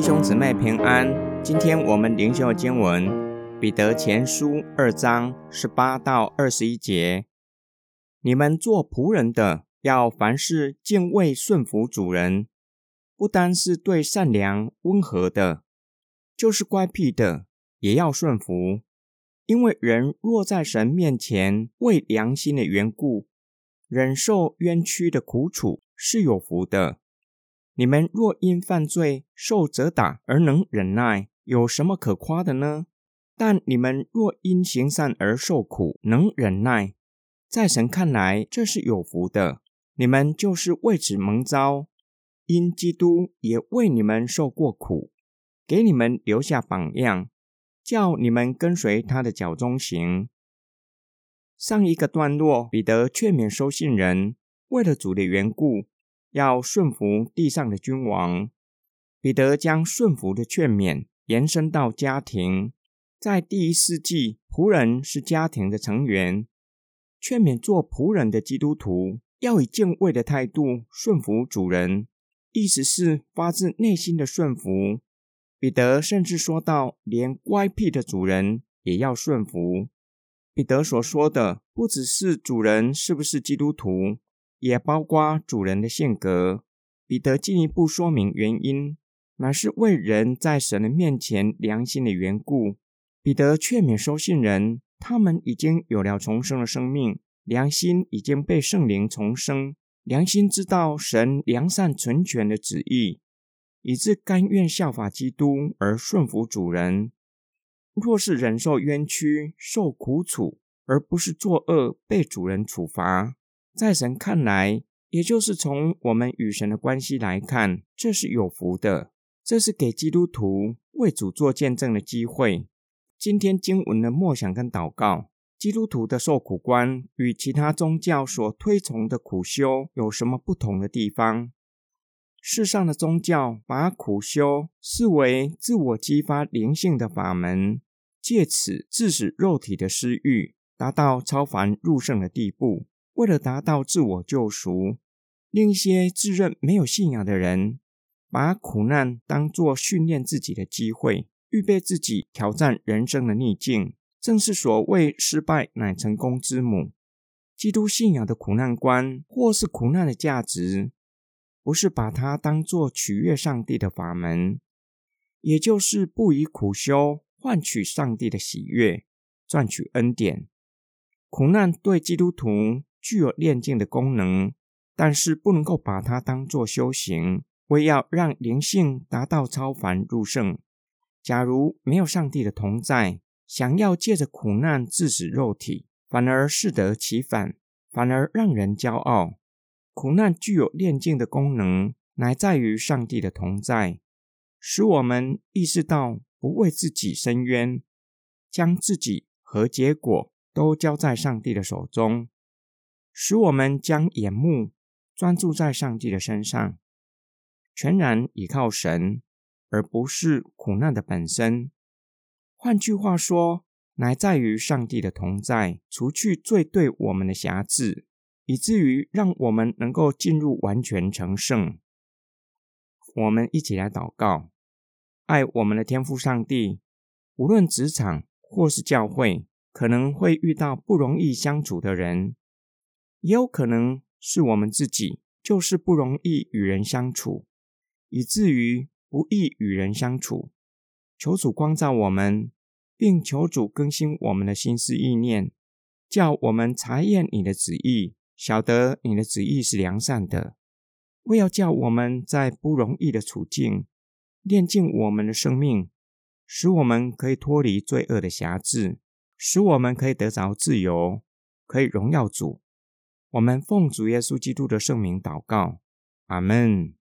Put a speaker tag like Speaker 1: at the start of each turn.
Speaker 1: 弟兄姊妹平安。今天我们灵修的经文《彼得前书》二章十八到二十一节：你们做仆人的，要凡事敬畏顺服主人，不单是对善良温和的，就是乖僻的，也要顺服。因为人若在神面前为良心的缘故，忍受冤屈的苦楚，是有福的。你们若因犯罪受责打而能忍耐，有什么可夸的呢？但你们若因行善而受苦，能忍耐，在神看来这是有福的。你们就是为此蒙召，因基督也为你们受过苦，给你们留下榜样。叫你们跟随他的脚中行。上一个段落，彼得劝勉收信人，为了主的缘故，要顺服地上的君王。彼得将顺服的劝勉延伸到家庭，在第一世纪，仆人是家庭的成员，劝勉做仆人的基督徒要以敬畏的态度顺服主人，意思是发自内心的顺服。彼得甚至说到，连乖僻的主人也要顺服。彼得所说的不只是主人是不是基督徒，也包括主人的性格。彼得进一步说明原因，乃是为人在神的面前良心的缘故。彼得劝勉收信人，他们已经有了重生的生命，良心已经被圣灵重生，良心知道神良善纯全的旨意。以致甘愿效法基督而顺服主人。若是忍受冤屈、受苦楚，而不是作恶被主人处罚，在神看来，也就是从我们与神的关系来看，这是有福的。这是给基督徒为主做见证的机会。今天经文的默想跟祷告，基督徒的受苦观与其他宗教所推崇的苦修有什么不同的地方？世上的宗教把苦修视为自我激发灵性的法门，借此致使肉体的私欲达到超凡入圣的地步。为了达到自我救赎，另一些自认没有信仰的人，把苦难当作训练自己的机会，预备自己挑战人生的逆境。正是所谓“失败乃成功之母”。基督信仰的苦难观，或是苦难的价值。不是把它当作取悦上帝的法门，也就是不以苦修换取上帝的喜悦，赚取恩典。苦难对基督徒具有炼净的功能，但是不能够把它当作修行，为要让灵性达到超凡入圣。假如没有上帝的同在，想要借着苦难致死肉体，反而适得其反，反而让人骄傲。苦难具有炼净的功能，乃在于上帝的同在，使我们意识到不为自己伸冤，将自己和结果都交在上帝的手中，使我们将眼目专注在上帝的身上，全然依靠神，而不是苦难的本身。换句话说，乃在于上帝的同在，除去最对我们的瑕疵。以至于让我们能够进入完全成圣。我们一起来祷告：爱我们的天父上帝，无论职场或是教会，可能会遇到不容易相处的人，也有可能是我们自己就是不容易与人相处，以至于不易与人相处。求主光照我们，并求主更新我们的心思意念，叫我们查验你的旨意。晓得你的旨意是良善的，为要叫我们在不容易的处境炼净我们的生命，使我们可以脱离罪恶的辖制，使我们可以得着自由，可以荣耀主。我们奉主耶稣基督的圣名祷告，阿门。